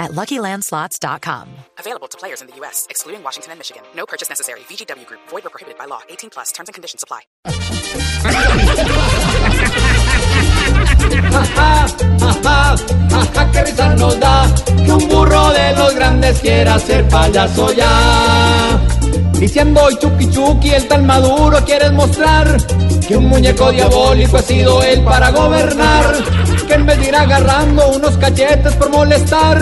at LuckyLandSlots.com. Available to players in the U.S., excluding Washington and Michigan. No purchase necessary. VGW Group. Void or prohibited by law. 18 plus. Terms and conditions apply. Ajá, qué risa nos da que un burro de los grandes quiera ser payaso ya. Diciendo hoy chuki chuki, el tal maduro quieres mostrar que un muñeco diabólico ha sido él para gobernar. Que en vez de ir agarrando unos cachetes por molestar,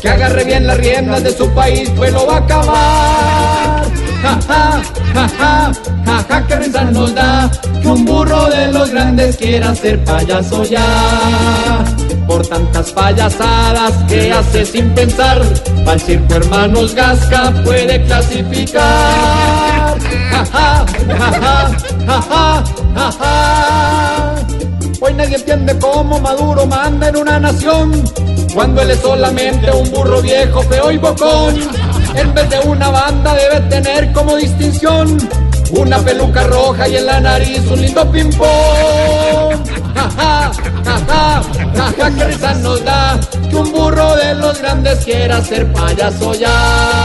que agarre bien las riendas de su país, pues lo va a acabar. Ja, ja, ja, ja, ja, ja, qué risa nos da que un burro de los grandes quiera ser payaso ya. Por tantas payasadas que hace sin pensar, al circo hermanos Gasca puede clasificar. Ja, ja, ja. Hoy nadie entiende cómo Maduro manda en una nación, cuando él es solamente un burro viejo, feo y bocón. En vez de una banda debe tener como distinción una peluca roja y en la nariz un lindo ping-pong. Qué risa nos da que un burro de los grandes quiera ser payaso ya.